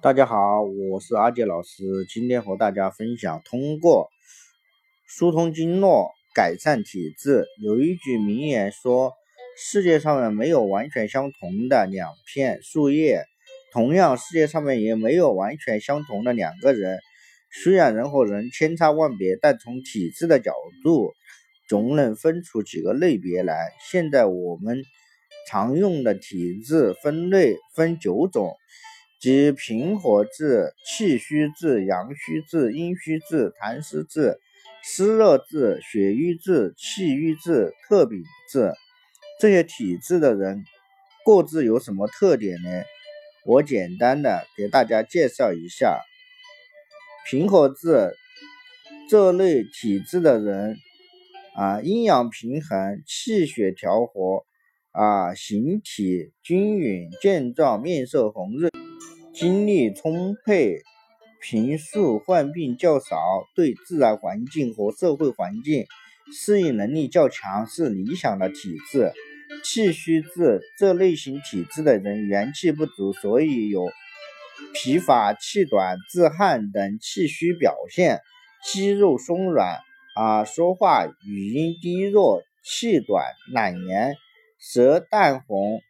大家好，我是阿杰老师，今天和大家分享通过疏通经络改善体质。有一句名言说：“世界上面没有完全相同的两片树叶，同样世界上面也没有完全相同的两个人。虽然人和人千差万别，但从体质的角度，总能分出几个类别来。现在我们常用的体质分类分九种。”即平和质、气虚质、阳虚质、阴虚质、痰湿质、湿热质、血瘀质、气瘀质、特禀质，这些体质的人各自有什么特点呢？我简单的给大家介绍一下。平和质这类体质的人啊，阴阳平衡，气血调和，啊，形体均匀，健壮，面色红润。精力充沛，平素患病较少，对自然环境和社会环境适应能力较强，是理想的体质。气虚质这类型体质的人元气不足，所以有疲乏、气短、自汗等气虚表现，肌肉松软啊，说话语音低弱，气短、懒言，舌淡红。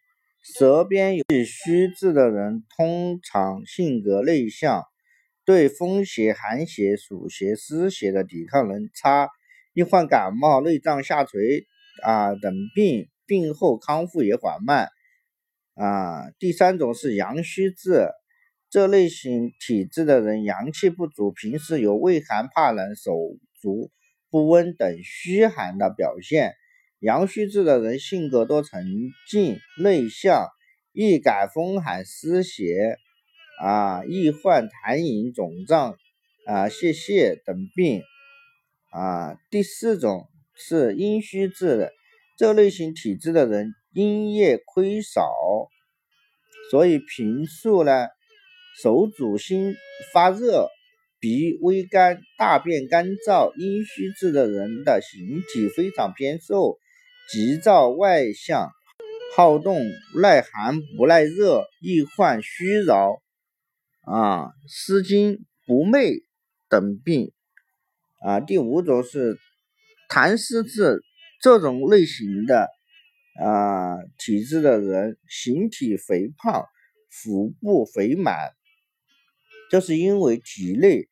舌边有虚质的人，通常性格内向，对风邪、寒邪、暑邪、湿邪的抵抗能差，易患感冒、内脏下垂啊等病，病后康复也缓慢啊。第三种是阳虚质，这类型体质的人阳气不足，平时有畏寒怕冷、手足不温等虚寒的表现。阳虚质的人性格多沉静内向，易感风寒湿邪，啊，易患痰饮肿胀，啊，泄泻等病，啊。第四种是阴虚质的，这类型体质的人阴液亏少，所以平素呢手足心发热，鼻微干，大便干燥。阴虚质的人的形体非常偏瘦。急躁外向，好动，耐寒不耐热，易患虚劳啊、失精不寐等病啊。第五种是痰湿质，这种类型的啊体质的人，形体肥胖，腹部肥满，这是因为体内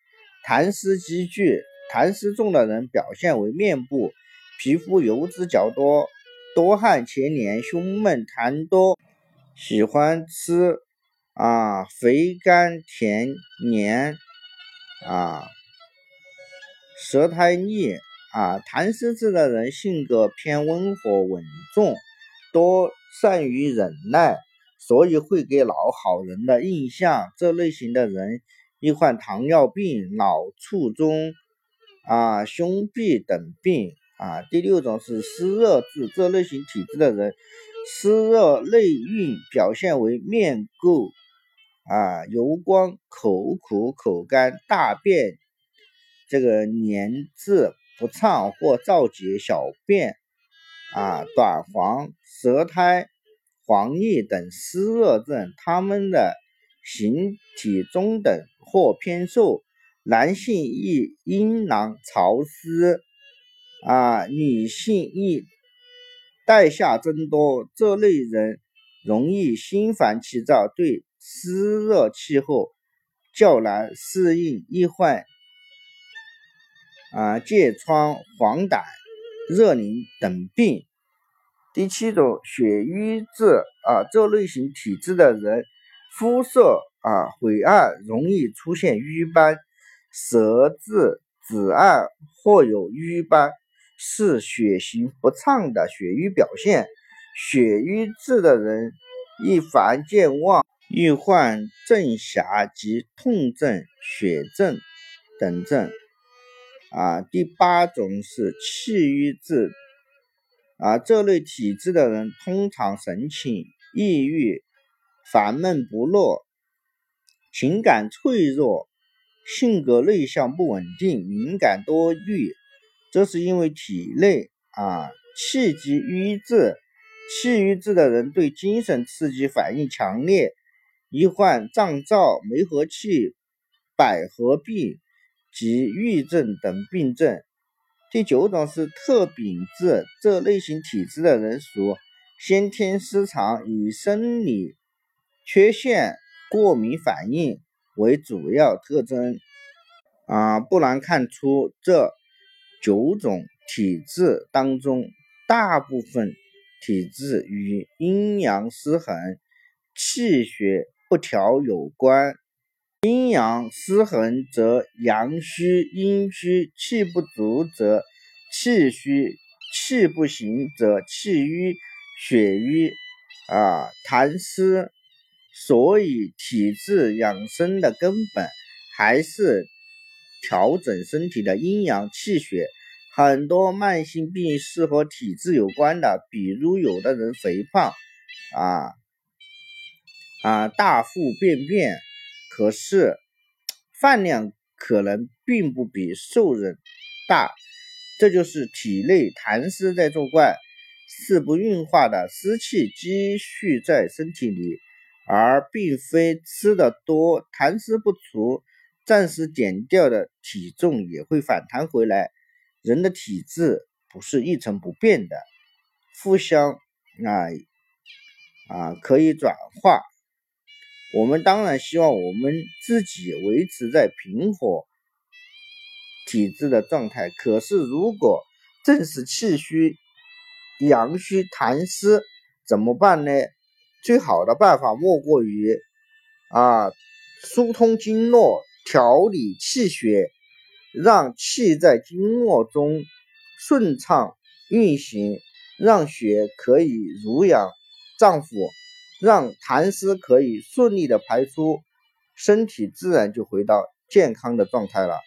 痰湿积聚，痰湿重的人表现为面部。皮肤油脂较多，多汗且黏，胸闷痰多，喜欢吃啊肥甘甜黏啊，舌苔腻啊。痰湿质的人性格偏温和稳重，多善于忍耐，所以会给老好人的印象。这类型的人易患糖尿病、脑卒中啊、胸痹等病。啊，第六种是湿热质，这类型体质的人，湿热内蕴，表现为面垢啊油光，口苦口干，大便这个黏滞不畅或燥结，小便啊短黄，舌苔黄腻等湿热症，他们的形体中等或偏瘦，男性易阴囊潮湿。啊，女性易带下增多，这类人容易心烦气躁，对湿热气候较难适应，易患啊疥疮、黄疸、热淋等病。第七种血瘀质啊，这类型体质的人肤色啊晦暗，容易出现瘀斑，舌质紫暗或有瘀斑。是血行不畅的血瘀表现，血瘀质的人易烦健忘，易患症狭及痛症、血症等症。啊，第八种是气瘀质，啊，这类体质的人通常神情抑郁、烦闷不乐，情感脆弱，性格内向不稳定，敏感多虑。这是因为体内啊气机瘀滞，气瘀滞的人对精神刺激反应强烈，易患脏燥、梅核气、百合病及郁症等病症。第九种是特禀质，这类型体质的人属先天失常，以生理缺陷、过敏反应为主要特征。啊，不难看出，这九种体质当中，大部分体质与阴阳失衡、气血。不调有关，阴阳失衡则阳虚、阴虚；气不足则气虚，气不行则气瘀、血瘀。啊，痰湿。所以体质养生的根本还是调整身体的阴阳气血。很多慢性病是和体质有关的，比如有的人肥胖，啊。啊，大腹便便，可是饭量可能并不比瘦人大，这就是体内痰湿在作怪，是不运化的湿气积蓄在身体里，而并非吃的多，痰湿不除，暂时减掉的体重也会反弹回来。人的体质不是一成不变的，互相啊啊可以转化。我们当然希望我们自己维持在平和体质的状态，可是如果正是气虚、阳虚、痰湿，怎么办呢？最好的办法莫过于啊，疏通经络，调理气血，让气在经络中顺畅运行，让血可以濡养脏腑。让痰湿可以顺利的排出，身体自然就回到健康的状态了。